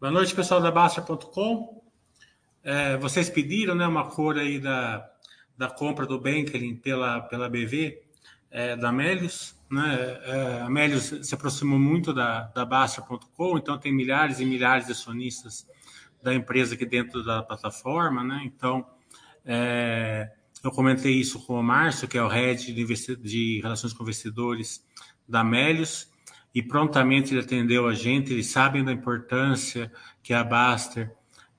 Boa noite, pessoal da Basta.com. É, vocês pediram né, uma cor aí da, da compra do Banklin pela, pela BV é, da Melius. Né? É, a Melius se aproximou muito da, da Basta.com, então tem milhares e milhares de acionistas da empresa aqui dentro da plataforma. Né? Então, é, eu comentei isso com o Márcio, que é o head de, de relações com investidores da Melius e prontamente ele atendeu a gente. Eles sabem da importância que a Baster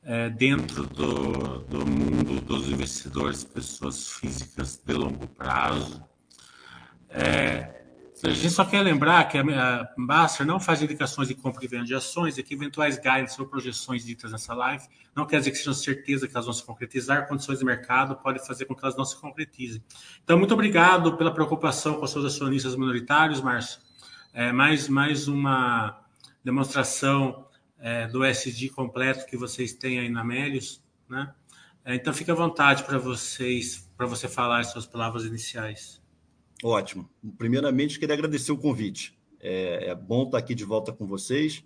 é, dentro do, do mundo dos investidores, pessoas físicas de longo prazo. É, a gente só quer lembrar que a Baster não faz indicações de compra e venda de ações e que eventuais guides ou projeções ditas nessa live não quer dizer que sejam certeza que elas vão se concretizar, condições de mercado podem fazer com que elas não se concretizem. Então, muito obrigado pela preocupação com os seus acionistas minoritários, Márcio é, mais, mais uma demonstração é, do SD completo que vocês têm aí na Melius, né? É, então fique à vontade para vocês, para você falar as suas palavras iniciais. Ótimo. Primeiramente, queria agradecer o convite. É, é, bom estar aqui de volta com vocês.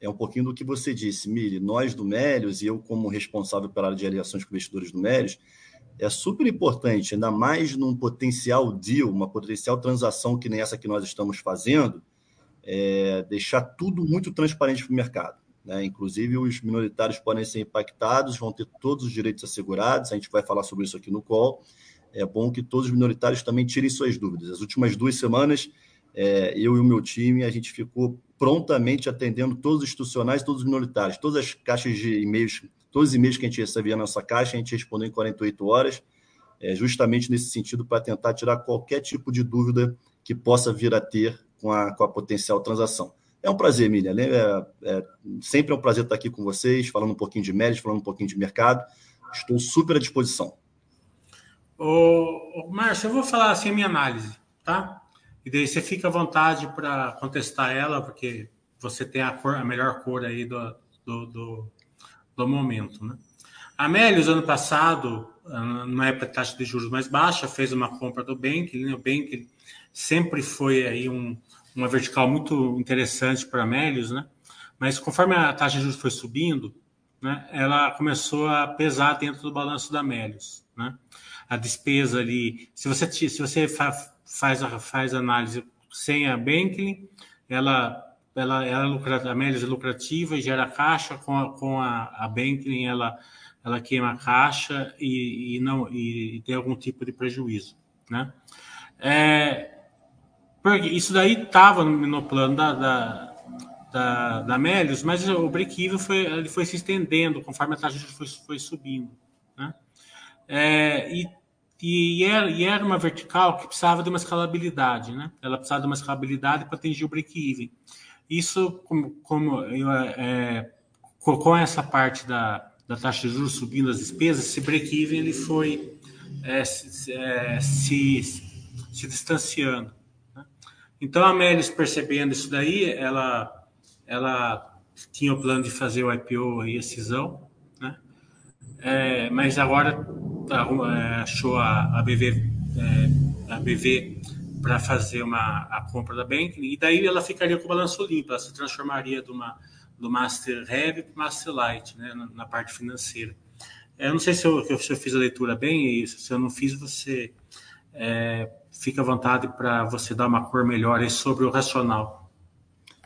É um pouquinho do que você disse, Mili. Nós do Melius e eu, como responsável pela área de aliações com investidores do Melius, é super importante, ainda mais num potencial deal, uma potencial transação que nem essa que nós estamos fazendo, é deixar tudo muito transparente para o mercado. Né? Inclusive, os minoritários podem ser impactados, vão ter todos os direitos assegurados, a gente vai falar sobre isso aqui no call. É bom que todos os minoritários também tirem suas dúvidas. As últimas duas semanas, é, eu e o meu time, a gente ficou prontamente atendendo todos os institucionais, todos os minoritários, todas as caixas de e-mails Todos os e-mails que a gente recebia na nossa caixa, a gente respondeu em 48 horas, é, justamente nesse sentido, para tentar tirar qualquer tipo de dúvida que possa vir a ter com a, com a potencial transação. É um prazer, Miriam. É, é, sempre é um prazer estar aqui com vocês, falando um pouquinho de méritos, falando um pouquinho de mercado. Estou super à disposição. Ô, ô, Márcio, eu vou falar assim a minha análise, tá? E daí você fica à vontade para contestar ela, porque você tem a, cor, a melhor cor aí do, do, do, do momento. Né? A Melius, ano passado, numa época de taxa de juros mais baixa, fez uma compra do Bank. Né? O Bank sempre foi aí um, uma vertical muito interessante para a Melius, né? mas conforme a taxa de juros foi subindo, né, ela começou a pesar dentro do balanço da Melius. Né? A despesa ali, se você, se você fa, faz, a, faz análise sem a Bank, ela ela, ela é lucrativa, a Melius é lucrativa e gera caixa, com a, com a, a Banking ela, ela queima a caixa e, e não, e, e, tem algum tipo de prejuízo. Né? É, isso daí estava no, no, plano da, da, da, da Melius, mas o break-even foi, ele foi se estendendo conforme a taxa foi, foi subindo. Né? É, e e era, e era, uma vertical que precisava de uma escalabilidade, né? Ela precisava de uma escalabilidade para atingir o break-even. Isso, como, como eu, é, com essa parte da, da taxa de juros subindo as despesas, esse break-even ele foi é, se, é, se, se, distanciando. Né? Então, a Melis, percebendo isso daí, ela, ela tinha o plano de fazer o IPO aí, a cisão, né? É, mas agora é, achou a, a BV, é, a BV para fazer uma, a compra da Banking, e daí ela ficaria com o balanço limpo, ela se transformaria de uma, do Master Heavy para o Master Light, né, na, na, parte financeira. Eu não sei se eu, se eu fiz a leitura bem, e se eu não fiz, você é, fica à vontade para você dar uma cor melhor sobre o racional.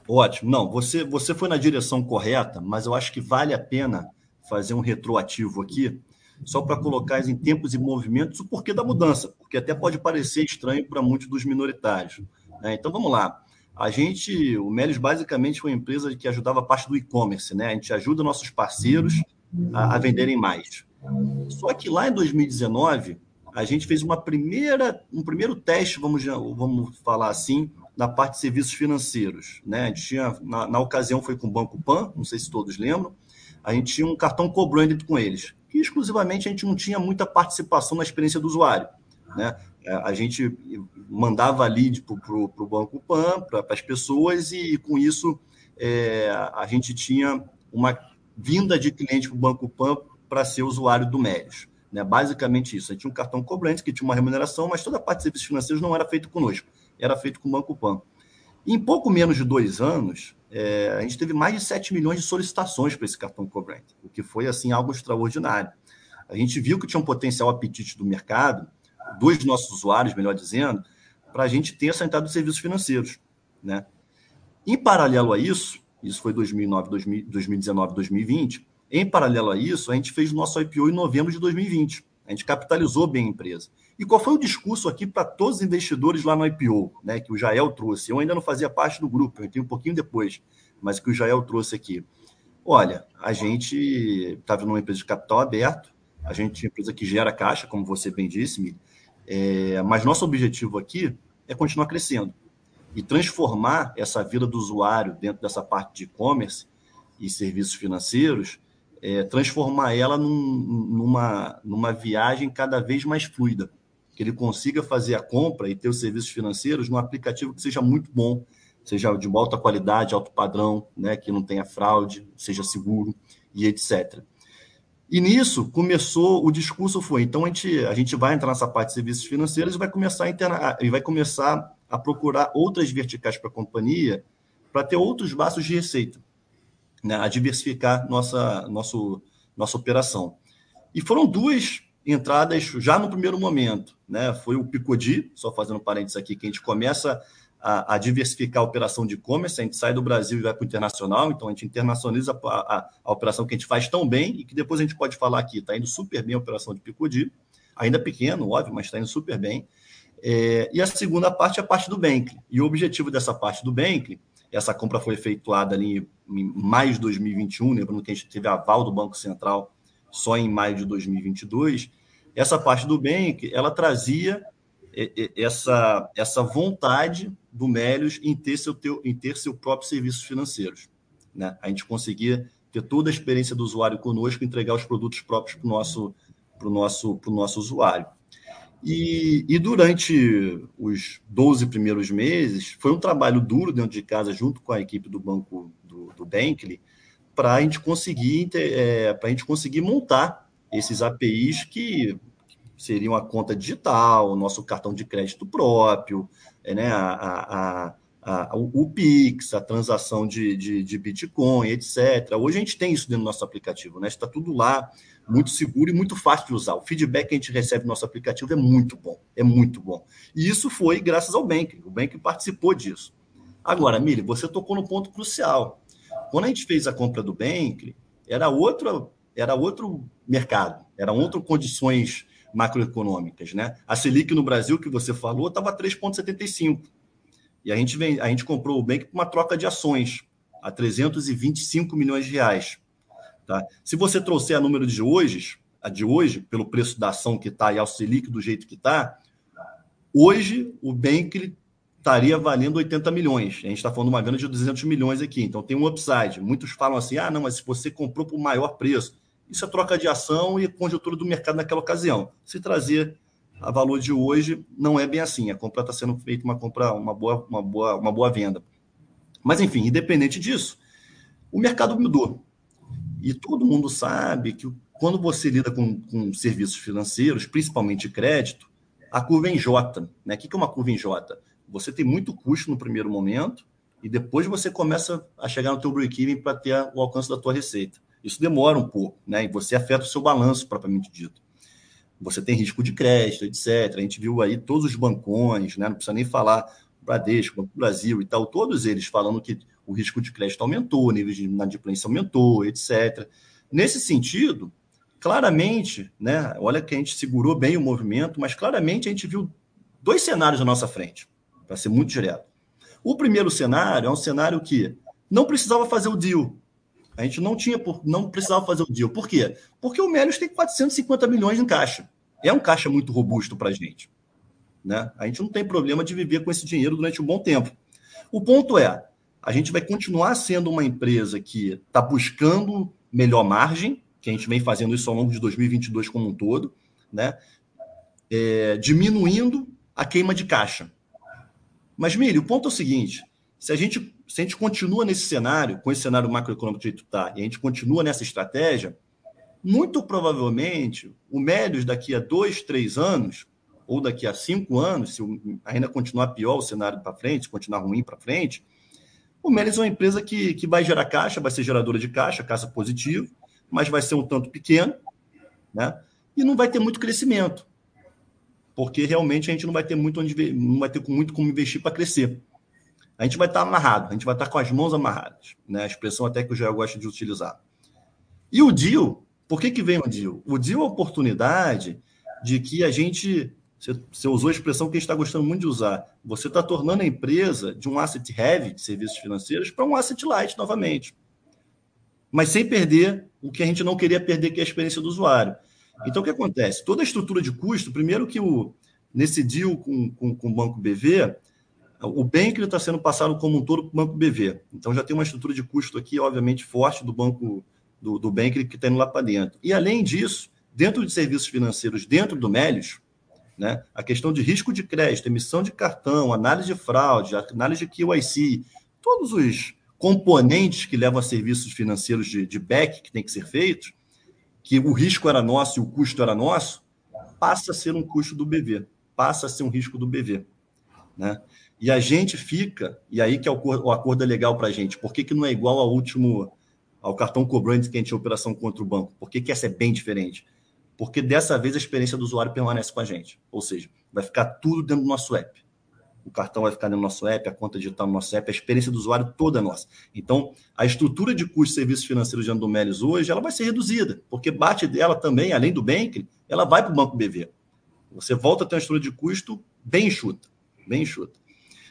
Ótimo. Não, você, você foi na direção correta, mas eu acho que vale a pena fazer um retroativo aqui, só para colocar em tempos e movimentos o porquê da mudança, porque até pode parecer estranho para muitos dos minoritários. Né? Então vamos lá. A gente, o Melis basicamente foi uma empresa que ajudava a parte do e-commerce, né? A gente ajuda nossos parceiros a, a venderem mais. Só que lá em 2019, a gente fez uma primeira, um primeiro teste, vamos, vamos falar assim, na parte de serviços financeiros. Né? A gente tinha, na, na ocasião foi com o Banco Pan, não sei se todos lembram, a gente tinha um cartão co-branded com eles que exclusivamente a gente não tinha muita participação na experiência do usuário. Né? É, a gente mandava lead para o Banco Pan, para as pessoas, e, com isso é, a gente tinha uma vinda de cliente para o Banco Pan para ser usuário do Melios. Né? Basicamente isso. A gente tinha um cartão cobrante que tinha uma remuneração, mas toda a parte de serviços financeiros não era feito conosco, era feito com o Banco Pan. Em pouco menos de dois anos, é, a gente teve mais de 7 milhões de solicitações para esse cartão Cobrant, o que foi assim algo extraordinário. A gente viu que tinha um potencial apetite do mercado, dos nossos usuários, melhor dizendo, para a gente ter essa entrada dos serviços financeiros. Né? Em paralelo a isso, isso foi 2009, 2019, 2020, em paralelo a isso, a gente fez o nosso IPO em novembro de 2020. A gente capitalizou bem a empresa. E qual foi o discurso aqui para todos os investidores lá no IPO, né, que o Jael trouxe? Eu ainda não fazia parte do grupo, eu entrei um pouquinho depois, mas que o Jael trouxe aqui. Olha, a gente estava numa empresa de capital aberto, a gente é uma empresa que gera caixa, como você bem disse, é, mas nosso objetivo aqui é continuar crescendo e transformar essa vida do usuário dentro dessa parte de e-commerce e serviços financeiros, é, transformar ela num, numa, numa viagem cada vez mais fluida, que ele consiga fazer a compra e ter os serviços financeiros num aplicativo que seja muito bom, seja de alta qualidade, alto padrão, né, que não tenha fraude, seja seguro e etc. E nisso começou o discurso foi, então a gente, a gente vai entrar nessa parte de serviços financeiros e vai começar a interna, e vai começar a procurar outras verticais para a companhia para ter outros braços de receita, né, a diversificar nossa, nosso, nossa operação. E foram duas entradas já no primeiro momento. Né? Foi o Picodi, só fazendo parênteses aqui, que a gente começa a, a diversificar a operação de e-commerce, a gente sai do Brasil e vai para o internacional, então a gente internacionaliza a, a, a, operação que a gente faz tão bem e que depois a gente pode falar aqui, está indo super bem a operação de Picodi, ainda pequeno, óbvio, mas está indo super bem. É, e a segunda parte é a parte do Bankly. E o objetivo dessa parte do Bankly, essa compra foi efetuada ali em maio de 2021, lembrando que a gente teve aval do Banco Central só em maio de 2022. Essa parte do Bank, ela trazia essa, essa vontade do Melios em ter seu, teu, em ter seu próprio serviços financeiros. Né? A gente conseguia ter toda a experiência do usuário conosco, entregar os produtos próprios para o nosso, pro nosso, pro nosso usuário. E, e, durante os 12 primeiros meses, foi um trabalho duro dentro de casa, junto com a equipe do banco do, do Bankly, para a gente conseguir é, para a gente conseguir montar esses APIs que seriam a conta digital, o nosso cartão de crédito próprio, é, né, a, a, a, o, Pix, a transação de, de, de, Bitcoin, etc. Hoje a gente tem isso dentro do nosso aplicativo, né? Está tudo lá muito seguro e muito fácil de usar. O feedback que a gente recebe no nosso aplicativo é muito bom, é muito bom. E isso foi graças ao Bank. O Bank participou disso. Agora, Mili, você tocou no ponto crucial. Quando a gente fez a compra do Bank, era outro, era outro mercado, eram outras condições macroeconômicas, né? A Selic no Brasil que você falou estava 3,75 e a gente vem, a gente comprou o Bank por uma troca de ações a 325 milhões de reais. Tá? Se você trouxer a número de hoje, a de hoje, pelo preço da ação que está e ao Selic do jeito que está, hoje o Bank estaria valendo 80 milhões. A gente está falando de uma venda de 200 milhões aqui, então tem um upside. Muitos falam assim: ah, não, mas se você comprou por maior preço, isso é troca de ação e conjuntura do mercado naquela ocasião. Se trazer a valor de hoje, não é bem assim. A compra está sendo feita uma compra, uma boa, uma boa, uma boa venda. Mas enfim, independente disso, o mercado mudou. E todo mundo sabe que quando você lida com, com serviços financeiros, principalmente crédito, a curva é em J. Né? O que é uma curva em J? Você tem muito custo no primeiro momento e depois você começa a chegar no teu break-even para ter o alcance da tua receita. Isso demora um pouco, né? E você afeta o seu balanço propriamente dito. Você tem risco de crédito, etc. A gente viu aí todos os bancões, né? Não precisa nem falar Bradesco, Banco Brasil e tal, todos eles falando que o risco de crédito aumentou, o nível de inadimplência aumentou, etc. Nesse sentido, claramente, né, olha que a gente segurou bem o movimento, mas claramente a gente viu dois cenários à nossa frente, para ser muito direto. O primeiro cenário é um cenário que não precisava fazer o deal. A gente não tinha, não precisava fazer o deal. Por quê? Porque o Melios tem 450 milhões em caixa. É um caixa muito robusto para a gente. Né? A gente não tem problema de viver com esse dinheiro durante um bom tempo. O ponto é, a gente vai continuar sendo uma empresa que está buscando melhor margem, que a gente vem fazendo isso ao longo de 2022 como um todo, né? É, diminuindo a queima de caixa. Mas, Mili, o ponto é o seguinte: se a gente, se a gente continua nesse cenário, com esse cenário macroeconômico que está, e a gente continua nessa estratégia, muito provavelmente o Médios daqui a dois, três anos, ou daqui a cinco anos, se ainda continuar pior o cenário para frente, se continuar ruim para frente, O Melis é uma empresa que, que vai gerar caixa, vai ser geradora de caixa, caixa positivo, mas vai ser um tanto pequeno, né? E não vai ter muito crescimento, porque realmente a gente não vai ter muito onde não vai ter muito como investir para crescer. A gente vai estar amarrado, a gente vai estar com as mãos amarradas, né? A expressão até que o Joel gosta de utilizar. E o deal, por que, que vem o deal? O deal é a oportunidade de que a gente. Você, você usou a expressão que a gente está gostando muito de usar. Você está tornando a empresa de um asset heavy de serviços financeiros para um asset light novamente. Mas sem perder o que a gente não queria perder, que é a experiência do usuário. Então, o que acontece? Toda a estrutura de custo, primeiro que o, nesse deal com, com, com o Banco BV, o Bank está sendo passado como um todo para o Banco BV. Então, já tem uma estrutura de custo aqui, obviamente, forte do Banco do, do que está indo lá para dentro. E, além disso, dentro de serviços financeiros, dentro do Melios, né, a questão de risco de crédito, emissão de cartão, análise de fraude, análise de QIC, todos os componentes que levam a serviços financeiros de, de back que tem que ser feitos, que o risco era nosso e o custo era nosso, passa a ser um custo do BV, passa a ser um risco do BV. Né? E a gente fica, e aí que é o, o acordo é legal para a gente, por que, que não é igual ao último, ao cartão cobrante que a gente tinha operação contra o banco? Por que, que essa é bem diferente? Porque dessa vez a experiência do usuário permanece com a gente, ou seja, vai ficar tudo dentro do nosso app o cartão vai ficar no nosso app, a conta digital no nosso app, a experiência do usuário toda nossa. Então, a estrutura de custos de serviços financeiros de Andomelis hoje, ela vai ser reduzida, porque bate dela também, além do Bank, ela vai para o Banco BV. Você volta a ter uma estrutura de custo bem enxuta, bem enxuta.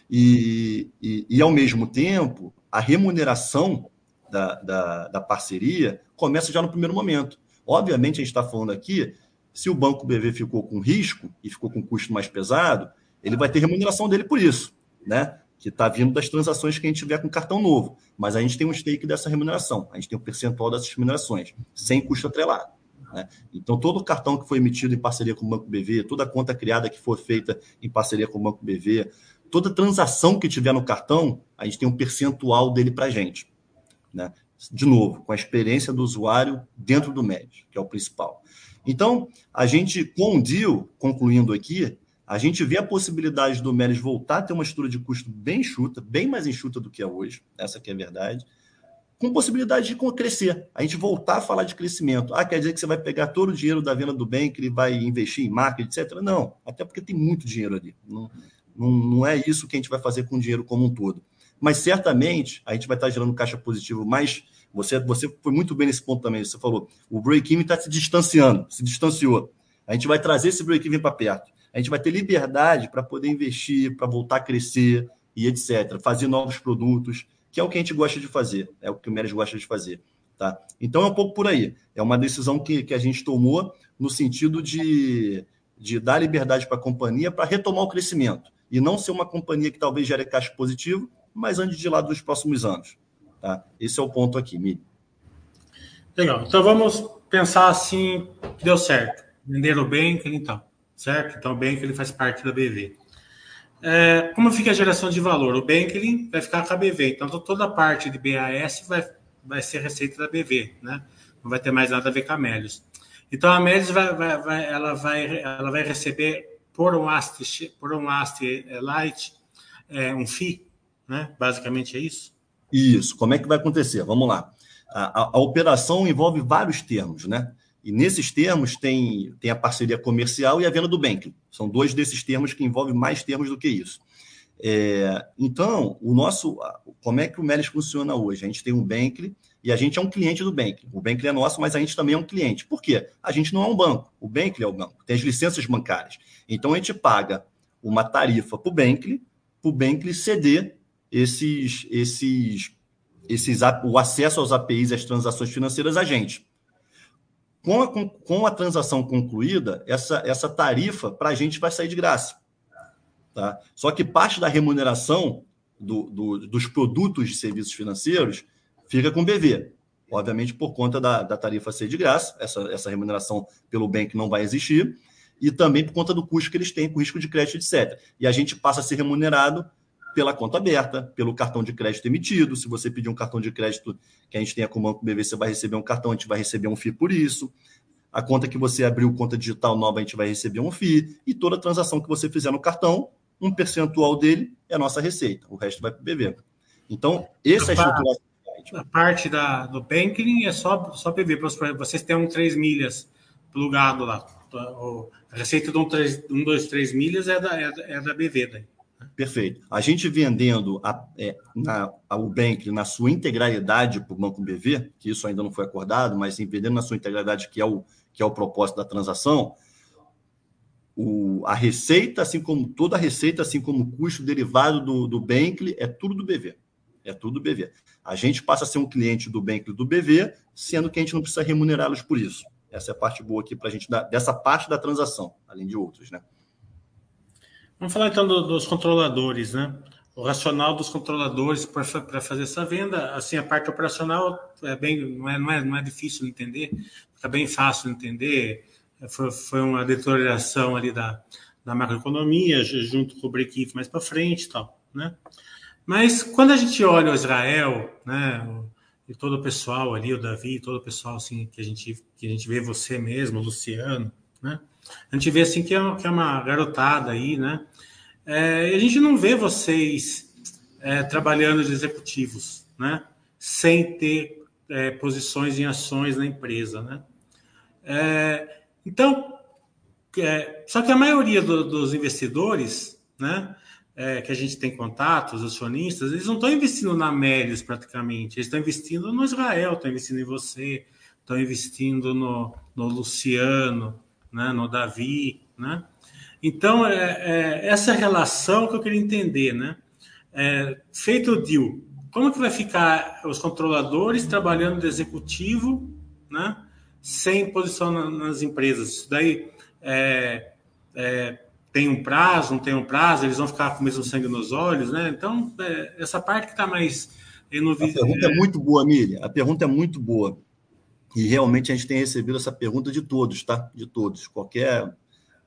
E, e, e ao mesmo tempo, a remuneração da, da, da parceria começa já no primeiro momento. Obviamente, a gente está falando aqui, se o Banco BV ficou com risco e ficou com custo mais pesado, ele vai ter remuneração dele por isso, né? Que está vindo das transações que a gente tiver com cartão novo. Mas a gente tem um stake dessa remuneração, a gente tem um percentual dessas remunerações, sem custo atrelado. Né? Então, todo cartão que foi emitido em parceria com o Banco BV, toda conta criada que for feita em parceria com o Banco BV, toda transação que tiver no cartão, a gente tem um percentual dele para a gente. Né? De novo, com a experiência do usuário dentro do médio, que é o principal. Então, a gente, com o deal, concluindo aqui, a gente vê a possibilidade do Melis voltar a ter uma estrutura de custo bem enxuta, bem mais enxuta do que é hoje, essa que é a verdade, com possibilidade de crescer. A gente voltar a falar de crescimento. Ah, quer dizer que você vai pegar todo o dinheiro da venda do bem, que ele vai investir em marketing, etc. Não, até porque tem muito dinheiro ali. Não, não, não é isso que a gente vai fazer com o dinheiro como um todo. Mas certamente a gente vai estar gerando caixa positivo mais. Você, você foi muito bem nesse ponto também. Você falou, o break-even está se distanciando, se distanciou. A gente vai trazer esse break-even para perto a gente vai ter liberdade para poder investir, para voltar a crescer e etc. Fazer novos produtos, que é o que a gente gosta de fazer, é o que o Meres gosta de fazer. Tá? Então é um pouco por aí. É uma decisão que, que a gente tomou no sentido de, de dar liberdade para a companhia para retomar o crescimento e não ser uma companhia que talvez gere caixa positivo, mas ande de lado nos próximos anos. Tá? Esse é o ponto aqui, Mili. Legal. Então vamos pensar assim, deu certo. Venderam bem, então certo? Então o Banklin faz parte da BV. É, como fica a geração de valor? O Banklin vai ficar com a BV, então toda a parte de BAS vai, vai ser receita da BV, né? Não vai ter mais nada a ver com a Melios. Então a Melios vai, vai, vai, ela, vai, ela vai receber por um AST, por um Light é, um FII, né? Basicamente é isso? Isso. Como é que vai acontecer? Vamos lá. A, a, a operação envolve vários termos, né? E nesses termos tem, tem a parceria comercial e a venda do banking. São dois desses termos que envolvem mais termos do que isso. É, então, o nosso, como é que o Melis funciona hoje? A gente tem um Bankly e a gente é um cliente do Bankly. O Bankly é nosso, mas a gente também é um cliente. Por quê? A gente não é um banco. O Bankly é o banco. Tem as licenças bancárias. Então, a gente paga uma tarifa para o Bankly, para o Bankly ceder esses, esses, esses, o acesso aos APIs e às transações financeiras a gente. Com a, com a transação concluída, essa, essa tarifa para a gente vai sair de graça. Tá? Só que parte da remuneração do, do, dos produtos de serviços financeiros fica com o BV. Obviamente, por conta da, da tarifa ser de graça, essa, essa remuneração pelo bem que não vai existir, e também por conta do custo que eles têm com risco de crédito, etc. E a gente passa a ser remunerado pela conta aberta, pelo cartão de crédito emitido. Se você pedir um cartão de crédito que a gente tenha com o Banco BV, você vai receber um cartão, a gente vai receber um FII por isso. A conta que você abriu, conta digital nova, a gente vai receber um FII. E toda transação que você fizer no cartão, um percentual dele é a nossa receita. O resto vai para o BV. Então, essa a estruturação. A parte da, do banking é só, só PV. Vocês têm um 3 milhas plugado lá. A receita de um, 3, um 2, 3 milhas é da, é, é da BV daí. Perfeito. A gente vendendo a, é, na, a, o Bank na sua integralidade para o Banco BV, que isso ainda não foi acordado, mas vendendo na sua integralidade, que é o, que é o propósito da transação, o, a receita, assim como toda a receita, assim como o custo derivado do, do Bankly, é tudo do BV. É tudo do BV. A gente passa a ser um cliente do Bankly do BV, sendo que a gente não precisa remunerá-los por isso. Essa é a parte boa aqui para a gente, dessa parte da transação, além de outros, né? Vamos falar então do, dos controladores, né? O racional dos controladores para fazer essa venda, assim, a parte operacional é bem, não é, não é, não é difícil de entender, fica bem fácil de entender. Foi, foi uma deterioração ali da, da macroeconomia, junto com o break-even mais para frente e tal, né? Mas quando a gente olha o Israel, né, e todo o pessoal ali, o Davi, todo o pessoal assim que a gente que a gente vê você mesmo, o Luciano, né? A gente vê assim que é, que é uma garotada aí, né? É, a gente não vê vocês é, trabalhando de executivos, né? Sem ter é, posições em ações na empresa, né? É, então, é, só que a maioria do, dos investidores, né? É, que a gente tem contato, os acionistas, eles não estão investindo na Melios praticamente, eles estão investindo no Israel, estão investindo em você, estão investindo no, no Luciano, né, no Davi, né? Então, é, é, essa relação que eu queria entender, né? É, feito o deal, como que vai ficar os controladores trabalhando de executivo, né? Sem posição na, nas empresas? Isso daí é, é, tem um prazo, não tem um prazo, eles vão ficar com o mesmo sangue nos olhos, né? Então, é, essa parte que está mais... No... A pergunta é muito boa, Miriam. A pergunta é muito boa. E realmente a gente tem recebido essa pergunta de todos, tá? De todos. Qualquer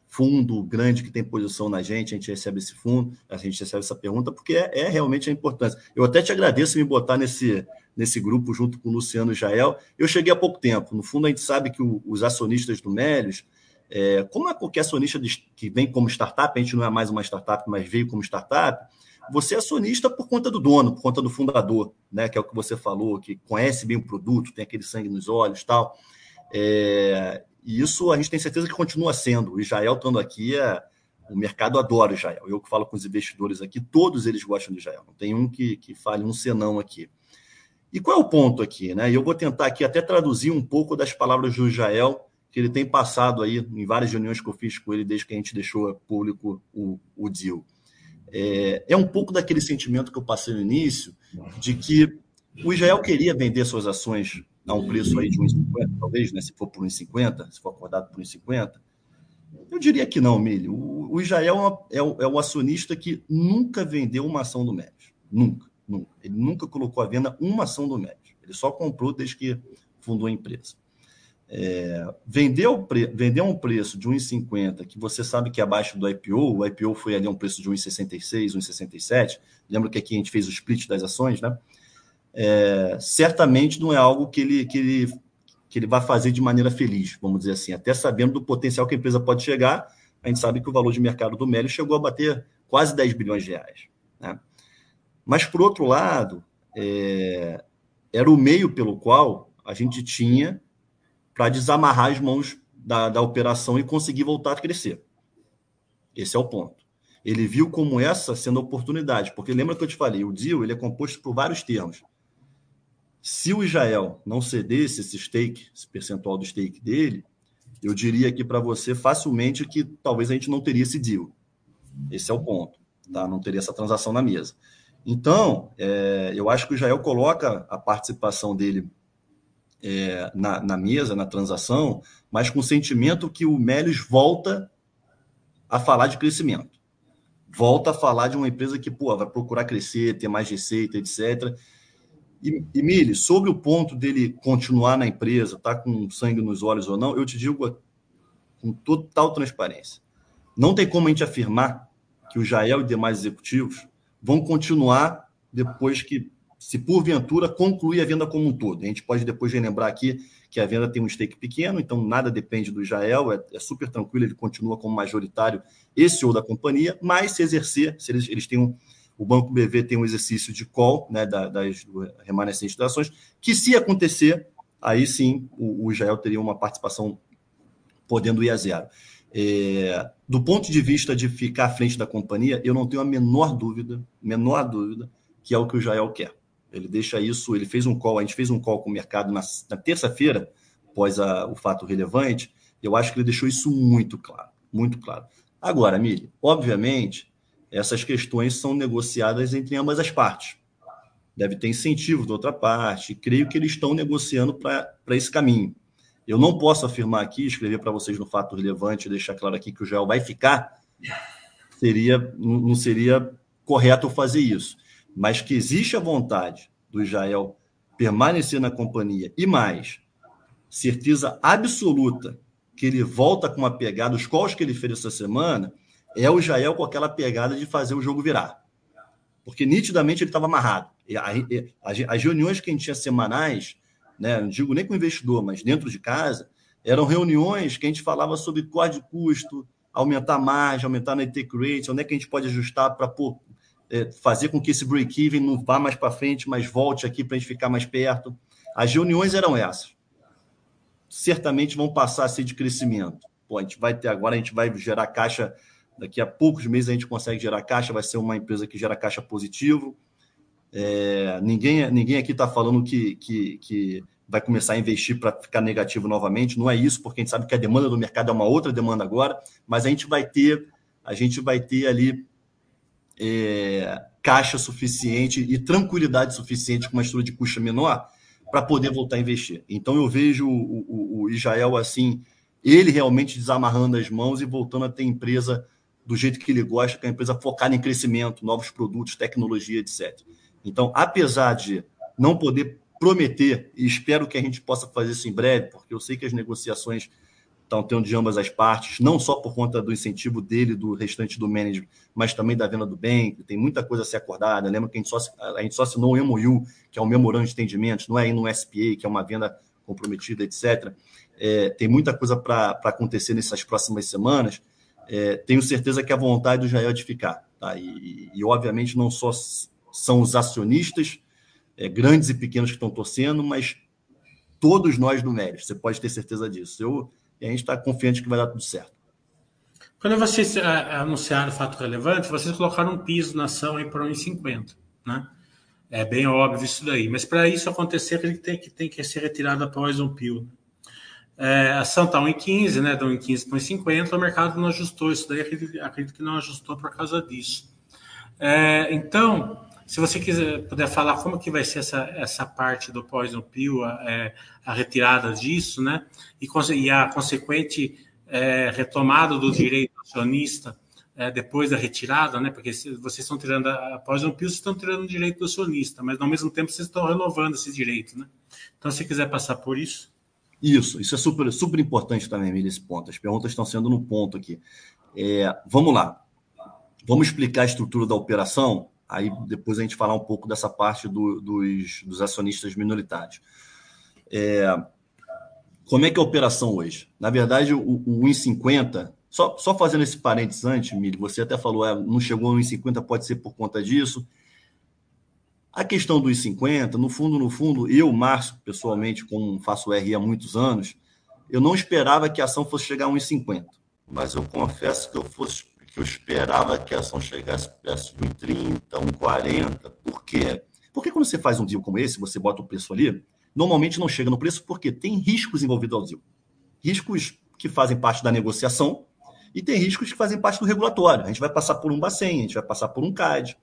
fundo grande que tem posição na gente, a gente recebe esse fundo, a gente recebe essa pergunta, porque é, é realmente a importância. Eu até te agradeço me botar nesse, nesse grupo junto com o Luciano Jael. Eu cheguei há pouco tempo. No fundo, a gente sabe que o, os acionistas do Melios, é, como é qualquer acionista que vem como startup, a gente não é mais uma startup, mas veio como startup, você é acionista por conta do dono, por conta do fundador, né? Que é o que você falou, que conhece bem o produto, tem aquele sangue nos olhos tal. É, e isso a gente tem certeza que continua sendo. O Israel estando aqui, é, o mercado adora Israel. Eu que falo com os investidores aqui, todos eles gostam do Israel. Não tem um que, que fale um senão aqui. E qual é o ponto aqui? Né? Eu vou tentar aqui até traduzir um pouco das palavras do Israel, que ele tem passado aí em várias reuniões que eu fiz com ele desde que a gente deixou público o, o deal. É, é um pouco daquele sentimento que eu passei no início, de que o Israel queria vender suas ações a um preço aí de 1,50, talvez, né, se for por 1,50, se for acordado por 1,50. Eu diria que não, Milho. O, Israel é, o, é o acionista que nunca vendeu uma ação do Médio. Nunca, nunca. Ele nunca colocou à venda uma ação do Médio. Ele só comprou desde que fundou a empresa. É, vender, o pre... vender um preço de 1,50, que você sabe que é abaixo do IPO, o IPO foi ali um preço de 1,66, 1,67. Lembra que aqui a gente fez o split das ações, né? É, certamente não é algo que ele, que, ele, que ele vai fazer de maneira feliz, vamos dizer assim, até sabendo do potencial que a empresa pode chegar. A gente sabe que o valor de mercado do Mélio chegou a bater quase 10 bilhões de reais. Né? Mas, por outro lado, é, era o meio pelo qual a gente tinha para desamarrar as mãos da, da operação e conseguir voltar a crescer. Esse é o ponto. Ele viu como essa sendo a oportunidade, porque lembra que eu te falei, o deal ele é composto por vários termos. Se o Israel não cedesse esse stake, esse percentual do stake dele, eu diria aqui para você facilmente que talvez a gente não teria esse deal. Esse é o ponto, tá? Não teria essa transação na mesa. Então, é, eu acho que o Israel coloca a participação dele é, na, na, mesa, na transação, mas com o sentimento que o Melios volta a falar de crescimento. Volta a falar de uma empresa que pô, vai procurar crescer, ter mais receita, etc. E, e sobre o ponto dele continuar na empresa, tá com sangue nos olhos ou não, eu te digo com total transparência. Não tem como a gente afirmar que o Jael e demais executivos vão continuar depois que se porventura concluir a venda como um todo. A gente pode depois relembrar aqui que a venda tem um stake pequeno, então nada depende do Israel, é, é super tranquilo, ele continua como majoritário esse ou da companhia, mas se exercer, se eles, eles têm um, o Banco BV tem um exercício de call né, das remanescentes das ações, que se acontecer, aí sim o, o Israel teria uma participação podendo ir a zero. É, do ponto de vista de ficar à frente da companhia, eu não tenho a menor dúvida, menor dúvida, que é o que o Jael quer. Ele deixa isso, ele fez um call, a gente fez um call com o mercado na, na terça-feira, após a, o fato relevante, eu acho que ele deixou isso muito claro, muito claro. Agora, Mili, obviamente, essas questões são negociadas entre ambas as partes. Deve ter incentivo da outra parte, creio que eles estão negociando para esse caminho. Eu não posso afirmar aqui, escrever para vocês no fato relevante, deixar claro aqui que o Joel vai ficar, seria, não seria correto fazer isso. Mas que existe a vontade do Israel permanecer na companhia e mais, certeza absoluta que ele volta com uma pegada, os calls que ele fez essa semana, é o Israel com aquela pegada de fazer o jogo virar. Porque nitidamente ele estava amarrado. As reuniões que a gente tinha semanais, né, não digo nem com o investidor, mas dentro de casa, eram reuniões que a gente falava sobre código de custo, aumentar a margem, aumentar a take rate, onde é que a gente pode ajustar para é, fazer com que esse break-even não vá mais para frente, mas volte aqui para a gente ficar mais perto. As reuniões eram essas certamente vão passar a ser de crescimento. Pô, a gente vai ter agora, a gente vai gerar caixa, daqui a poucos meses a gente consegue gerar caixa, vai ser uma empresa que gera caixa positivo. É, ninguém, ninguém aqui está falando que, que, que vai começar a investir para ficar negativo novamente. Não é isso, porque a gente sabe que a demanda do mercado é uma outra demanda agora, mas a gente vai ter, a gente vai ter ali é, caixa suficiente e tranquilidade suficiente com uma estrutura de custo menor para poder voltar a investir. Então eu vejo o, o, o, Israel assim, ele realmente desamarrando as mãos e voltando a ter empresa do jeito que ele gosta, que é a empresa focada em crescimento, novos produtos, tecnologia, etc. Então, apesar de não poder prometer, e espero que a gente possa fazer isso em breve, porque eu sei que as negociações estão tendo de ambas as partes, não só por conta do incentivo dele, do restante do management, mas também da venda do bem, tem muita coisa a ser acordada. Lembra que a gente só, a gente só assinou o MOU, que é um memorando de entendimento, não é aí no SPA, que é uma venda comprometida, etc. É, tem muita coisa para acontecer nessas próximas semanas. É, tenho certeza que a vontade do Jael é de ficar. Tá? E, e, obviamente, não só são os acionistas, é, grandes e pequenos que estão torcendo, mas todos nós do Mérito, você pode ter certeza disso. Eu e a gente está confiante que vai dar tudo certo. Quando vocês uh, anunciaram o fato relevante, vocês colocaram um piso na ação aí para 1,50, né? É bem óbvio isso daí. Mas para isso acontecer, ele tem que, tem que ser retirado após um pio. É, a ação está 1,15, né? Da 1,15 para 1,50, o mercado não ajustou isso daí, acredito, acredito, que não ajustou por causa disso. É, então, se você quiser puder falar como que vai ser essa, essa parte do poison pill, a, é, a retirada disso, né? E, e a consequente é, retomada do direito acionista é, depois da retirada, né? Porque se vocês estão tirando a, a poison pill, vocês estão tirando o direito do acionista, mas ao mesmo tempo vocês estão renovando esse direito, né? Então, se quiser passar por isso. Isso, isso é super, super importante também, Emília, esse ponto. As perguntas estão sendo no ponto aqui. É, vamos lá. Vamos explicar a estrutura da operação Aí depois a gente falar um pouco dessa parte do, dos, dos, acionistas minoritários. É, como é que é a operação hoje? Na verdade, o, o 1,50, só, só fazendo esse parênteses antes, Mili, você até falou, é, não chegou no 1,50, pode ser por conta disso. A questão do 1,50, no fundo, no fundo, eu, Márcio, pessoalmente, como faço RI há muitos anos, eu não esperava que a ação fosse chegar a 1,50. Mas eu confesso que eu fosse eu esperava que a ação chegasse perto de 1,30, 1,40. Por quê? Porque quando você faz um deal como esse, você bota o preço ali, normalmente não chega no preço porque tem riscos envolvidos ao deal. Riscos que fazem parte da negociação e tem riscos que fazem parte do regulatório. A gente vai passar por um Bacen, a gente vai passar por um CAD.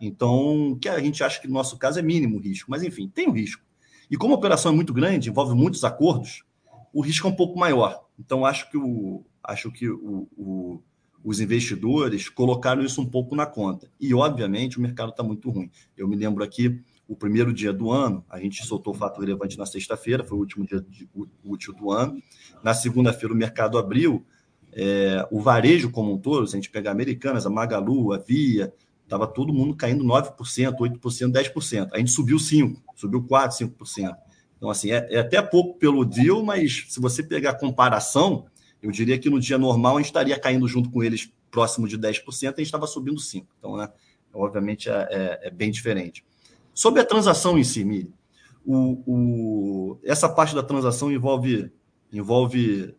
Então, que a gente acha que no nosso caso é mínimo o risco, mas enfim, tem um risco. E como a operação é muito grande, envolve muitos acordos, o risco é um pouco maior. Então, acho que o, acho que o, o os investidores colocaram isso um pouco na conta. E, obviamente, o mercado está muito ruim. Eu me lembro aqui, o primeiro dia do ano, a gente soltou o fato relevante na sexta-feira, foi o último dia de, útil do ano. Na segunda-feira, o mercado abriu. É, o varejo como um todo, se a gente pegar Americanas, a Magalu, a Via, estava todo mundo caindo 9%, 8%, 10%. A gente subiu 5%, subiu 4%, 5%. Então, assim, é, é até pouco pelo deal, mas se você pegar a comparação, eu diria que no dia normal a gente estaria caindo junto com eles próximo de 10%, a gente estava subindo 5%. Então, né, obviamente é, é, é bem diferente. Sobre a transação em si, Miri, o, o, essa parte da transação envolve, envolve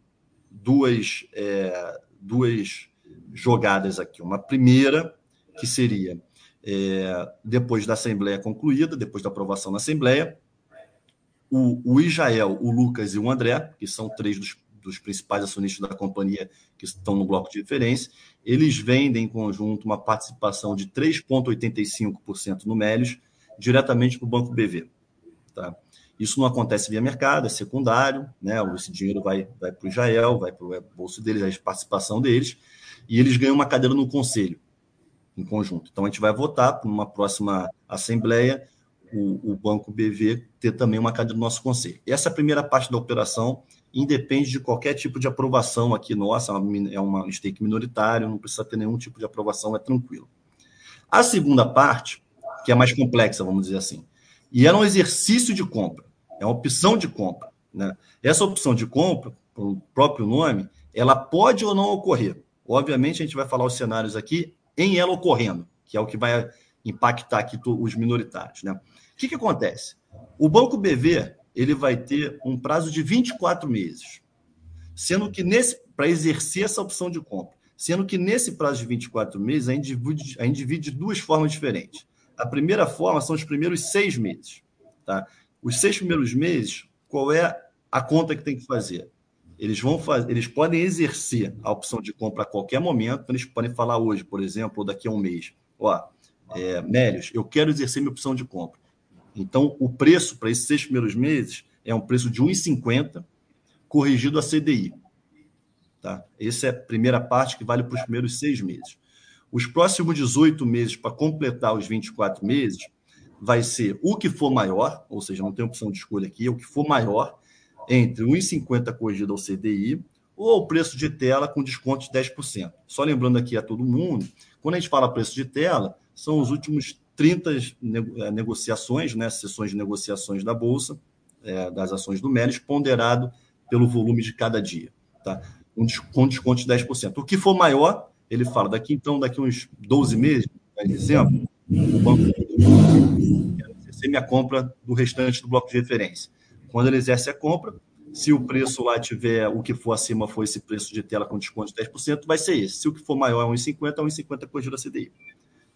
duas, é, duas jogadas aqui. Uma primeira, que seria é, depois da Assembleia concluída, depois da aprovação na Assembleia, o, o Israel, o Lucas e o André, que são três dos, dos principais acionistas da companhia que estão no bloco de referência, eles vendem em conjunto uma participação de 3,85% no Melios diretamente para o Banco BV. Tá? Isso não acontece via mercado, é secundário, né? esse dinheiro vai, vai para o Israel, vai para o bolso deles, a participação deles, e eles ganham uma cadeira no conselho, em conjunto. Então, a gente vai votar para uma próxima assembleia o, o, Banco BV ter também uma cadeira no nosso conselho. Essa é a primeira parte da operação, independe de qualquer tipo de aprovação aqui nossa, é uma stake minoritário, não precisa ter nenhum tipo de aprovação, é tranquilo. A segunda parte, que é mais complexa, vamos dizer assim, e é um exercício de compra, é uma opção de compra. Né? Essa opção de compra, pelo próprio nome, ela pode ou não ocorrer. Obviamente, a gente vai falar os cenários aqui em ela ocorrendo, que é o que vai impactar aqui os minoritários. Né? O que, que acontece? O Banco BV ele vai ter um prazo de 24 meses, sendo que nesse para exercer essa opção de compra, sendo que nesse prazo de 24 meses a gente divide, a gente divide de duas formas diferentes. A primeira forma são os primeiros seis meses. Tá? Os seis primeiros meses, qual é a conta que tem que fazer? Eles vão fazer, eles podem exercer a opção de compra a qualquer momento. Eles podem falar hoje, por exemplo, ou daqui a um mês. Ó, é, eu quero exercer minha opção de compra. Então, o preço para esses seis primeiros meses é um preço de 1,50 corrigido a CDI. Tá? Essa é a primeira parte que vale para os primeiros seis meses. Os próximos 18 meses, para completar os 24 meses, vai ser o que for maior, ou seja, não tem opção de escolha aqui, o que for maior, entre 1,50 corrigido ao CDI ou o preço de tela com desconto de 10%. Só lembrando aqui a todo mundo, quando a gente fala preço de tela, são os últimos 30 eh, negociações, né, sessões de negociações da Bolsa, é, das ações do Melis, ponderado pelo volume de cada dia, tá? com desconto de 10%. O que for maior, ele fala, daqui então, daqui uns 12 meses, por exemplo, o banco exercer minha compra do restante do bloco de referência. Quando ele exerce a compra, se o preço lá tiver o que for acima for esse preço de tela com desconto de 10%, vai ser esse. Se o que for maior é 1,50, 1,50 corrigir a CDI.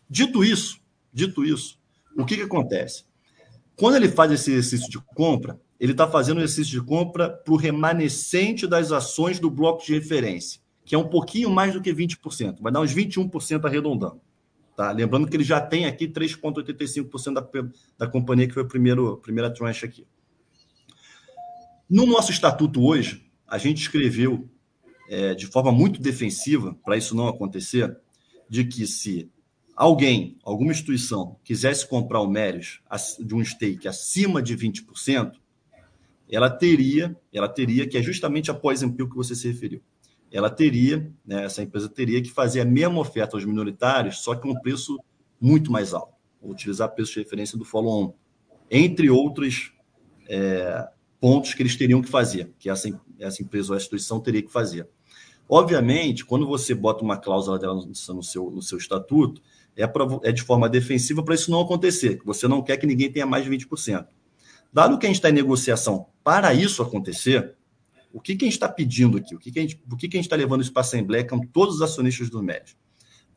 Dito isso, dito isso, o que, que acontece? Quando ele faz esse exercício de compra, ele está fazendo o exercício de compra para o remanescente das ações do bloco de referência, que é um pouquinho mais do que 20%, vai dar uns 21% arredondando. Tá? Lembrando que ele já tem aqui 3,85% da, da companhia, que foi a primeiro, primeira tranche aqui. No nosso estatuto hoje, a gente escreveu é, de forma muito defensiva, para isso não acontecer, de que se alguém, alguma instituição, quisesse comprar o Mérios de um stake acima de 20%, ela teria, ela teria, que é justamente a Poison que você se referiu, ela teria, né, essa empresa teria que fazer a mesma oferta aos minoritários, só que um preço muito mais alto, utilizar preço de referência do follow-on, entre outros é, pontos que eles teriam que fazer, que essa, essa empresa ou essa instituição teria que fazer. Obviamente, quando você bota uma cláusula dela no seu, no seu estatuto, é, pra, é de forma defensiva para isso não acontecer, que você não quer que ninguém tenha mais de 20%. Dado que a gente está em negociação para isso acontecer, o que, que a gente está pedindo aqui? O que, que a gente que que está levando isso para a Assembleia com todos os acionistas do MED?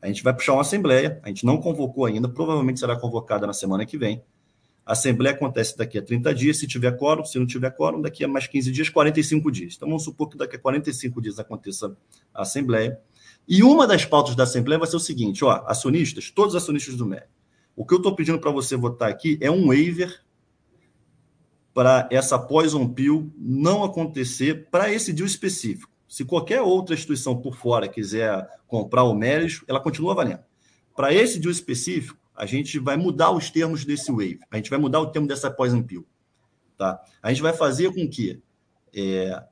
A gente vai puxar uma Assembleia, a gente não convocou ainda, provavelmente será convocada na semana que vem. A Assembleia acontece daqui a 30 dias, se tiver quórum, se não tiver quórum, daqui a mais 15 dias, 45 dias. Então vamos supor que daqui a 45 dias aconteça a Assembleia. E uma das pautas da Assembleia vai ser o seguinte: ó, acionistas, todos os acionistas do MED. O que eu estou pedindo para você votar aqui é um waiver para essa poison pill não acontecer para esse deal específico. Se qualquer outra instituição por fora quiser comprar o Meris, ela continua valendo. Para esse deal específico, a gente vai mudar os termos desse wave. A gente vai mudar o termo dessa poison pill. Tá? A gente vai fazer com que é,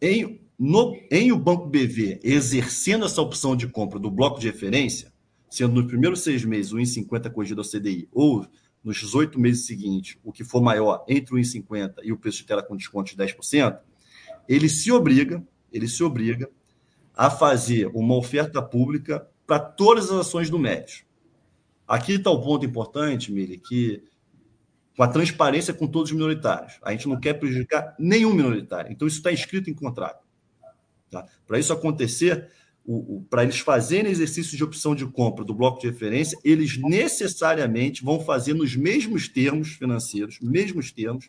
em, no, em o Banco BV exercendo essa opção de compra do bloco de referência, sendo nos primeiros seis meses o 1,50 corrigido ao CDI ou nos 18 meses seguintes, o que for maior entre o 1,50 e o preço de tela com desconto de 10%, ele se obriga, ele se obriga a fazer uma oferta pública para todas as ações do MED. Aqui está o ponto importante, Mili, que com a transparência com todos os minoritários. A gente não quer prejudicar nenhum minoritário. Então, isso está escrito em contrato. Tá? Para isso acontecer, para eles fazerem exercício de opção de compra do bloco de referência, eles necessariamente vão fazer nos mesmos termos financeiros, mesmos termos,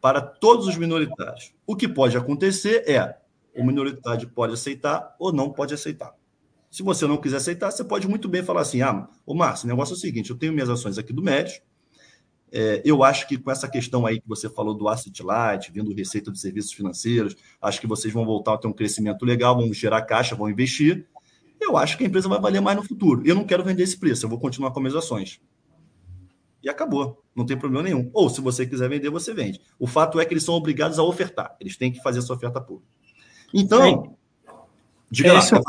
para todos os minoritários. O que pode acontecer é o minoritário pode aceitar ou não pode aceitar. Se você não quiser aceitar, você pode muito bem falar assim: ah, ô Márcio, o negócio é o seguinte: eu tenho minhas ações aqui do Médios, é, eu acho que com essa questão aí que você falou do asset light, vindo receita de serviços financeiros, acho que vocês vão voltar a ter um crescimento legal, vão gerar caixa, vão investir. Eu acho que a empresa vai valer mais no futuro. Eu não quero vender esse preço, eu vou continuar com minhas ações. E acabou, não tem problema nenhum. Ou se você quiser vender, você vende. O fato é que eles são obrigados a ofertar, eles têm que fazer essa oferta pública. Então, diga esse, lá.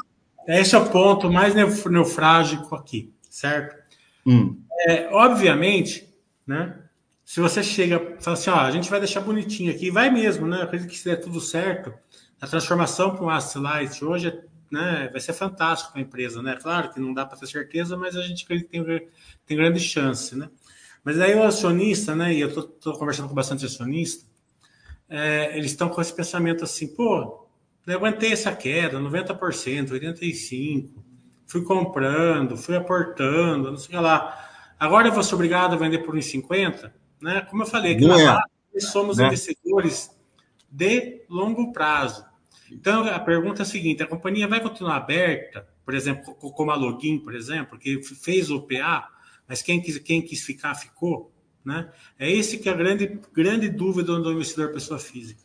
É, esse é o ponto mais neufrágico aqui, certo? Hum. É, obviamente, né? Se você chega fala assim, ó, a gente vai deixar bonitinho aqui, vai mesmo, né? Acredito que se der tudo certo, a transformação para um Asset Light hoje né, vai ser fantástico para a empresa, né? Claro que não dá para ter certeza, mas a gente tem, tem grande chance, né? Mas aí o acionista, né? E eu estou conversando com bastante acionista, é, eles estão com esse pensamento assim, pô, eu aguentei essa queda, 90%, 85%, fui comprando, fui aportando, não sei lá. Agora eu vou ser obrigado a vender por 1,50? Né? Como eu falei, aqui é. nós somos né? investidores de longo prazo. Então, a pergunta é a seguinte: a companhia vai continuar aberta, por exemplo, como a Login, por exemplo, que fez o PA, mas quem quis, quem quis ficar, ficou? Né? É esse que é a grande, grande dúvida do investidor pessoa física.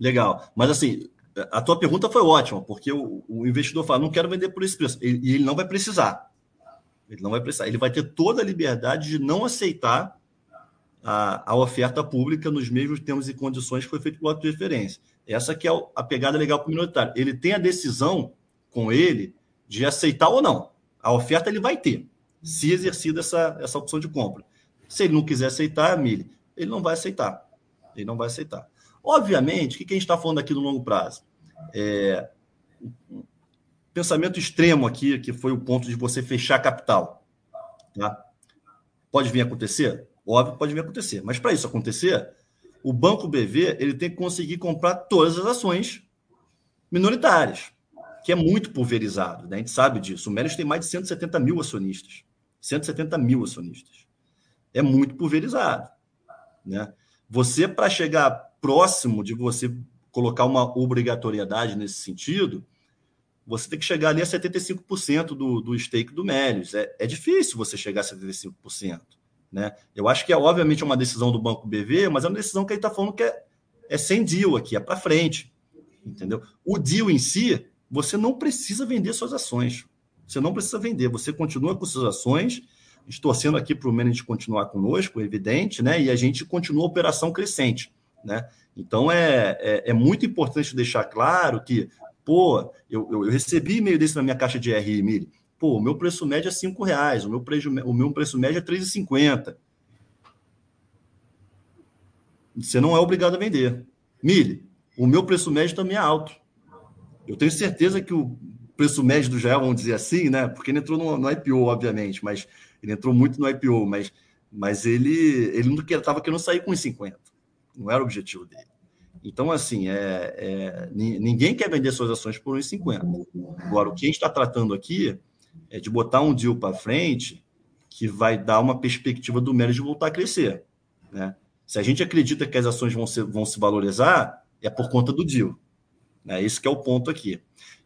Legal. Mas assim, a tua pergunta foi ótima, porque o, o investidor fala, não quero vender por esse preço. E ele não vai precisar. Ele não vai precisar. Ele vai ter toda a liberdade de não aceitar a, a oferta pública nos mesmos termos e condições que foi feito pelo ato de referência. Essa que é a pegada legal para o minoritário. Ele tem a decisão com ele de aceitar ou não. A oferta ele vai ter, se exercida essa, essa opção de compra. Se ele não quiser aceitar, Mili, ele não vai aceitar. Ele não vai aceitar. Obviamente, o que a gente está falando aqui no longo prazo? É, pensamento extremo aqui, que foi o ponto de você fechar capital. Tá? Pode vir a acontecer? Óbvio, pode vir a acontecer. Mas para isso acontecer, o Banco BV ele tem que conseguir comprar todas as ações minoritárias, que é muito pulverizado. Né? A gente sabe disso. O Melios tem mais de 170 mil acionistas. 170 mil acionistas. É muito pulverizado. Né? Você, para chegar próximo de você colocar uma obrigatoriedade nesse sentido, você tem que chegar ali a 75% do, do stake do Melios. É, é difícil você chegar a 75%. Né? Eu acho que é, obviamente, uma decisão do Banco BV, mas é uma decisão que ele está falando que é, é sem deal aqui, é para frente. Entendeu? O deal em si, você não precisa vender suas ações. Você não precisa vender, você continua com suas ações, torcendo aqui para o Management continuar conosco, evidente, né? E a gente continua a operação crescente, né? Então é, é, é muito importante deixar claro que Pô, eu, eu, eu recebi e-mail desse na minha caixa de RI, Mili. Pô, o meu preço médio é R$ reais, o meu preço, o meu preço médio é R$ 3,50. Você não é obrigado a vender. Mili, o meu preço médio também é alto. Eu tenho certeza que o preço médio do Jael, vamos dizer assim, né? Porque ele entrou no, no IPO, obviamente, mas ele entrou muito no IPO, mas, mas ele, ele não estava querendo sair com 50. Não era o objetivo dele. Então, assim, é, é, ninguém quer vender suas ações por 1,50. Agora, o que a gente está tratando aqui é de botar um deal para frente que vai dar uma perspectiva do Mérito de voltar a crescer. Né? Se a gente acredita que as ações vão, ser, vão se valorizar, é por conta do deal. Né? Esse é o ponto aqui.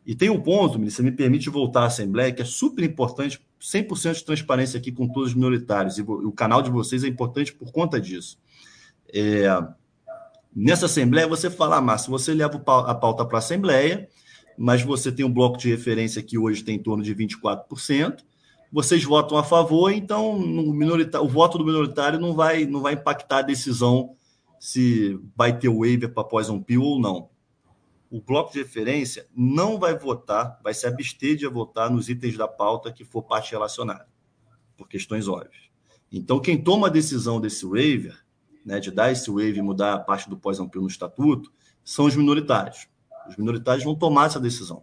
E tem um ponto, você me permite voltar à Assembleia, que é super importante, 100% de transparência aqui com todos os minoritários, e o canal de vocês é importante por conta disso. É, Nessa Assembleia, você fala, ah, Márcio, você leva a pauta para a Assembleia, mas você tem um bloco de referência que hoje tem em torno de 24%. Vocês votam a favor, então o voto do minoritário não vai, não vai impactar a decisão se vai ter waiver para Poison Pill ou não. O bloco de referência não vai votar, vai se abster de votar nos itens da pauta que for parte relacionada, por questões óbvias. Então, quem toma a decisão desse waiver né, de dar esse wave e mudar a parte do pós-ampio no estatuto, são os minoritários. Os minoritários vão tomar essa decisão.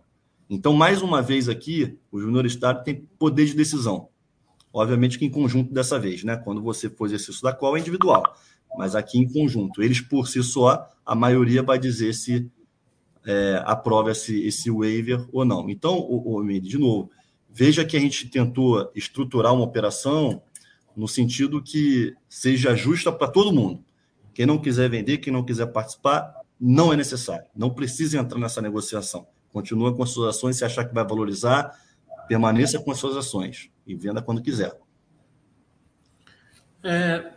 Então, mais uma vez aqui, os minoritários têm poder de decisão. Obviamente que em conjunto dessa vez, né? Quando você for exercício da qual é individual, mas aqui em conjunto. Eles por si só, a maioria vai dizer se é, aprova esse, esse waiver ou não. Então, o, o de novo, veja que a gente tentou estruturar uma operação no sentido que seja justa para todo mundo. Quem não quiser vender, quem não quiser participar, não é necessário. Não precisa entrar nessa negociação. Continua com as suas ações, se achar que vai valorizar, permaneça com as suas ações e venda quando quiser. É,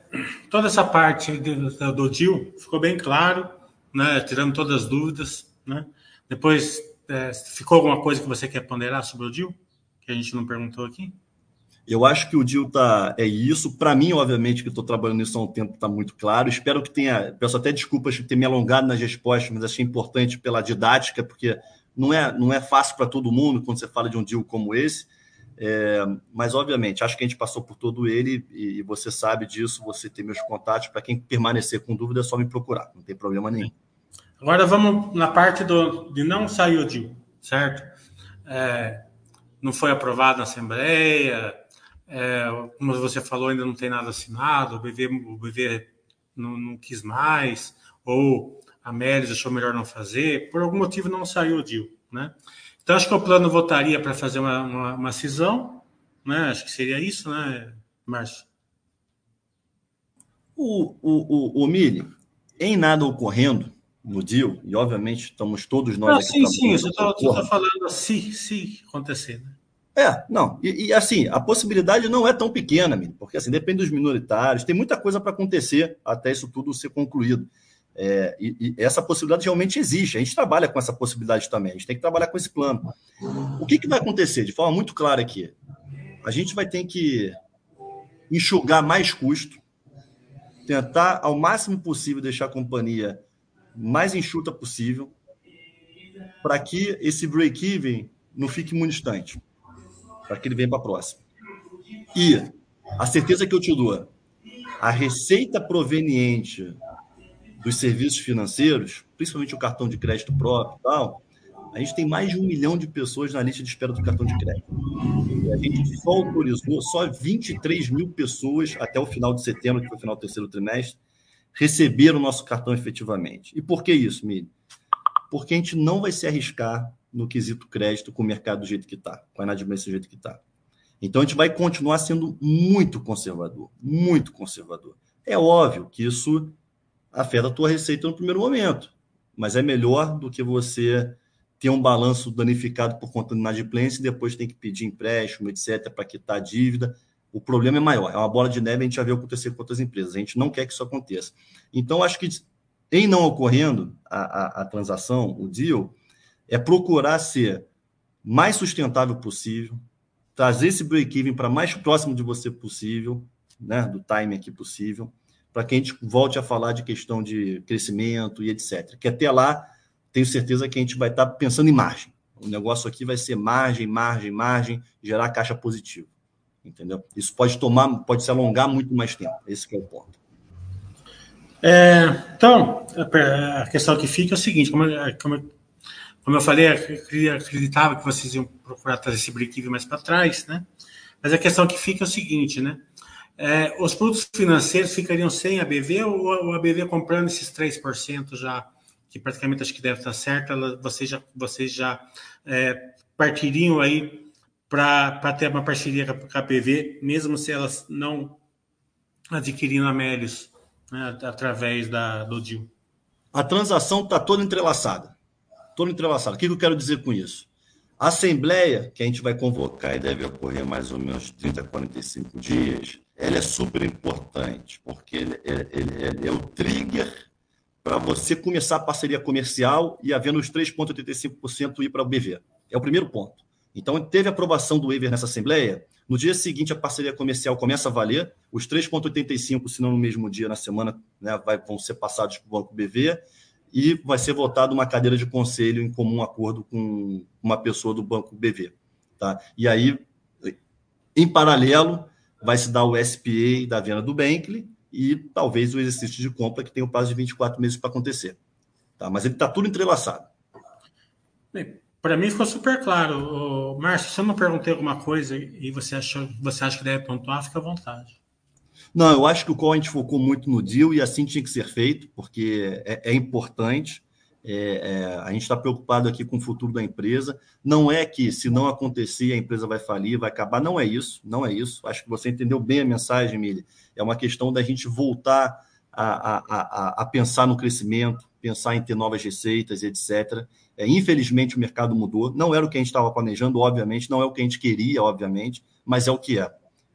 toda essa parte do, deal ficou bem claro, né, tirando todas as dúvidas. Né? Depois, é, ficou alguma coisa que você quer ponderar sobre o deal? Que a gente não perguntou aqui? Eu acho que o deal tá, é isso. Para mim, obviamente, que estou trabalhando nisso há um tempo, está muito claro. Espero que tenha. Peço até desculpas por ter me alongado nas respostas, mas achei importante pela didática, porque não é, não é fácil para todo mundo quando você fala de um deal como esse. É, mas, obviamente, acho que a gente passou por todo ele e, e você sabe disso. Você tem meus contatos. Para quem permanecer com dúvida, é só me procurar, não tem problema nenhum. Agora vamos na parte do, de não sair o deal, certo? É, não foi aprovado na Assembleia, é, como você falou, ainda não tem nada assinado, o BV, o BV não, não quis mais, ou a Melis achou melhor não fazer, por algum motivo não saiu o deal, né? Então acho que o plano votaria para fazer uma, uma, uma, cisão, né? Acho que seria isso, né, Márcio? O, o, o, o Mili, em nada ocorrendo no deal, e obviamente estamos todos nós não, aqui. Sim, sim, eu estou falando se, se acontecer, né? É, não. E, e, assim, a possibilidade não é tão pequena, porque assim, depende dos minoritários, tem muita coisa para acontecer até isso tudo ser concluído. É, e, e, essa possibilidade realmente existe. A gente trabalha com essa possibilidade também, a gente tem que trabalhar com esse plano. O que, que vai acontecer? De forma muito clara aqui, a gente vai ter que enxugar mais custo, tentar ao máximo possível deixar a companhia mais enxuta possível, para que esse break-even não fique muito distante para que ele venha para a próxima. E a certeza que eu te dou, a receita proveniente dos serviços financeiros, principalmente o cartão de crédito próprio e tal, a gente tem mais de um milhão de pessoas na lista de espera do cartão de crédito. E a gente só autorizou, só 23 mil pessoas até o final de setembro, que foi o final do terceiro trimestre, receberam o nosso cartão efetivamente. E por que isso, Mili? Porque a gente não vai se arriscar no quesito crédito com o mercado do jeito que está, com a inadimplência do jeito que está. Então a gente vai continuar sendo muito conservador, muito conservador. É óbvio que isso afeta a tua receita no primeiro momento, mas é melhor do que você ter um balanço danificado por conta de inadimplência e depois tem que pedir empréstimo, etc, para quitar a dívida. O problema é maior, é uma bola de neve, a gente já viu acontecer com outras empresas. A gente não quer que isso aconteça. Então, acho que em não ocorrendo a, a, a transação, o deal, é procurar ser mais sustentável possível, trazer esse break-even para mais próximo de você possível, né, do time aqui possível, para que a gente volte a falar de questão de crescimento e etc. Que até lá, tenho certeza que a gente vai estar tá pensando em margem. O negócio aqui vai ser margem, margem, margem, gerar caixa positiva. Entendeu? Isso pode tomar, pode se alongar muito mais tempo. Esse é o ponto. É, então, a questão que fica é o seguinte: como, como como eu falei, acreditava que vocês iam procurar trazer esse break-even mais para trás, né? Mas a questão que fica é o seguinte, né? É, os produtos financeiros ficariam sem a BV ou a BV comprando esses 3% já, que praticamente acho que deve estar certo, ela, vocês já, vocês já é, partiriam aí para ter uma parceria com a BV, mesmo se elas não adquirindo a Melios né, através da, do DIL? A transação está toda entrelaçada todo entrelaçado. O que eu quero dizer com isso? A assembleia, que a gente vai convocar e deve ocorrer mais ou menos 30 a 45 dias, ela é super importante, porque ele, ele, ele é o trigger para você começar a parceria comercial e havendo os 3,85% ir para o BV. É o primeiro ponto. Então, teve aprovação do waiver nessa assembleia. No dia seguinte, a parceria comercial começa a valer. Os 3,85%, se não no mesmo dia, na semana, né, vai, vão ser passados para o Banco BV e vai ser votada uma cadeira de conselho em comum acordo com uma pessoa do Banco BV. Tá? E aí, em paralelo, vai se dar o SPA da venda do Bankly e talvez o exercício de compra que tem o prazo de 24 meses para acontecer. Tá? Mas ele está tudo entrelaçado. Para mim ficou super claro. Márcio, se eu não perguntei alguma coisa e você, achou, você acha que deve pontuar, fica à vontade. Não, eu acho que o qual a gente focou muito no deal e assim tinha que ser feito, porque é, é importante. É, é, a gente está preocupado aqui com o futuro da empresa. Não é que, se não acontecer, a empresa vai falir, vai acabar. Não é isso, não é isso. Acho que você entendeu bem a mensagem, Mili. É uma questão da gente voltar a, a, a, a pensar no crescimento, pensar em ter novas receitas, etc. É, infelizmente, o mercado mudou. Não era o que a gente estava planejando, obviamente, não é o que a gente queria, obviamente, mas é o que é.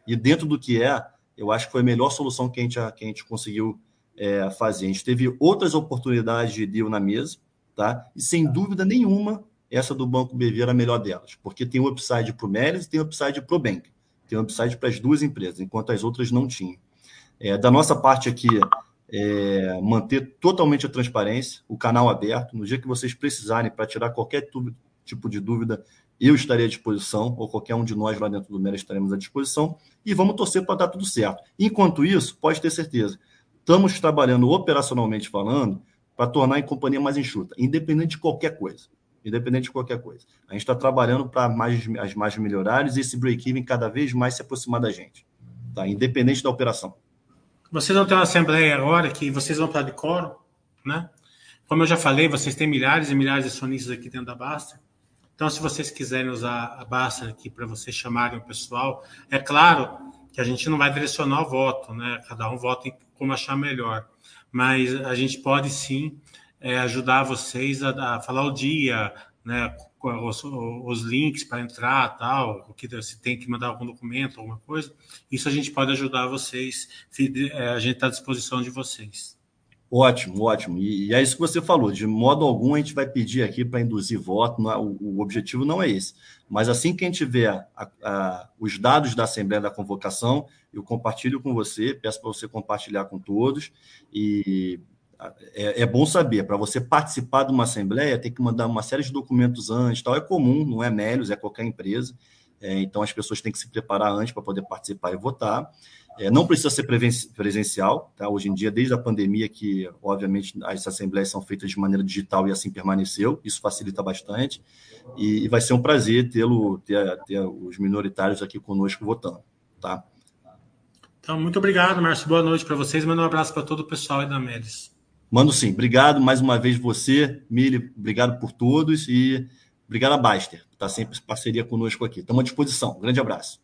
E dentro do que é, eu acho que foi a melhor solução que a gente, que a gente conseguiu é, fazer. A gente teve outras oportunidades de deal na mesa, tá? E sem dúvida nenhuma, essa do Banco BV era a melhor delas, porque tem o upside para o Melis e tem o upside para o Bank. Tem o upside para as duas empresas, enquanto as outras não tinham. É, da nossa parte aqui, é, manter totalmente a transparência, o canal aberto. No dia que vocês precisarem para tirar qualquer tipo de dúvida, eu estarei à disposição, ou qualquer um de nós lá dentro do Mera estaremos à disposição, e vamos torcer para dar tudo certo. Enquanto isso, pode ter certeza, estamos trabalhando operacionalmente falando para tornar a companhia mais enxuta, independente de qualquer coisa. Independente de qualquer coisa. A gente está trabalhando para as margens melhores e esse break-even cada vez mais se aproximar da gente. Tá? Independente da operação. Vocês vão ter uma assembleia agora que vocês vão estar de coro, né? Como eu já falei, vocês têm milhares e milhares de acionistas aqui dentro da Basta. Então, se vocês quiserem usar a Basta aqui para vocês chamarem o pessoal, é claro que a gente não vai direcionar o voto, né? Cada um vota como achar melhor. Mas a gente pode sim é, ajudar vocês a, a falar o dia, né? os, os links para entrar, tal, o que se tem que mandar algum documento, alguma coisa, isso a gente pode ajudar vocês, é, a gente está à disposição de vocês. Ótimo, ótimo. E, e, é isso que você falou. De modo algum, a gente vai pedir aqui para induzir voto. É, o, o, objetivo não é esse. Mas assim que a gente tiver a, a, os dados da Assembleia da Convocação, eu compartilho com você, peço para você compartilhar com todos. E é, é bom saber, para você participar de uma assembleia, tem que mandar uma série de documentos antes, tal. É comum, não é Melios, é qualquer empresa. É, então as pessoas têm que se preparar antes para poder participar e votar. É, não precisa ser presencial, tá? Hoje em dia, desde a pandemia, que obviamente as assembleias são feitas de maneira digital e assim permaneceu, isso facilita bastante. E, e vai ser um prazer tê-lo, ter, ter os minoritários aqui conosco votando, tá? Então, muito obrigado, Márcio. Boa noite para vocês. Manda um abraço para todo o pessoal aí da Melis. Mando sim. Obrigado mais uma vez você, Mili. Obrigado por todos e obrigado a Baster, que está sempre em parceria conosco aqui. Estamos à disposição. Um grande abraço.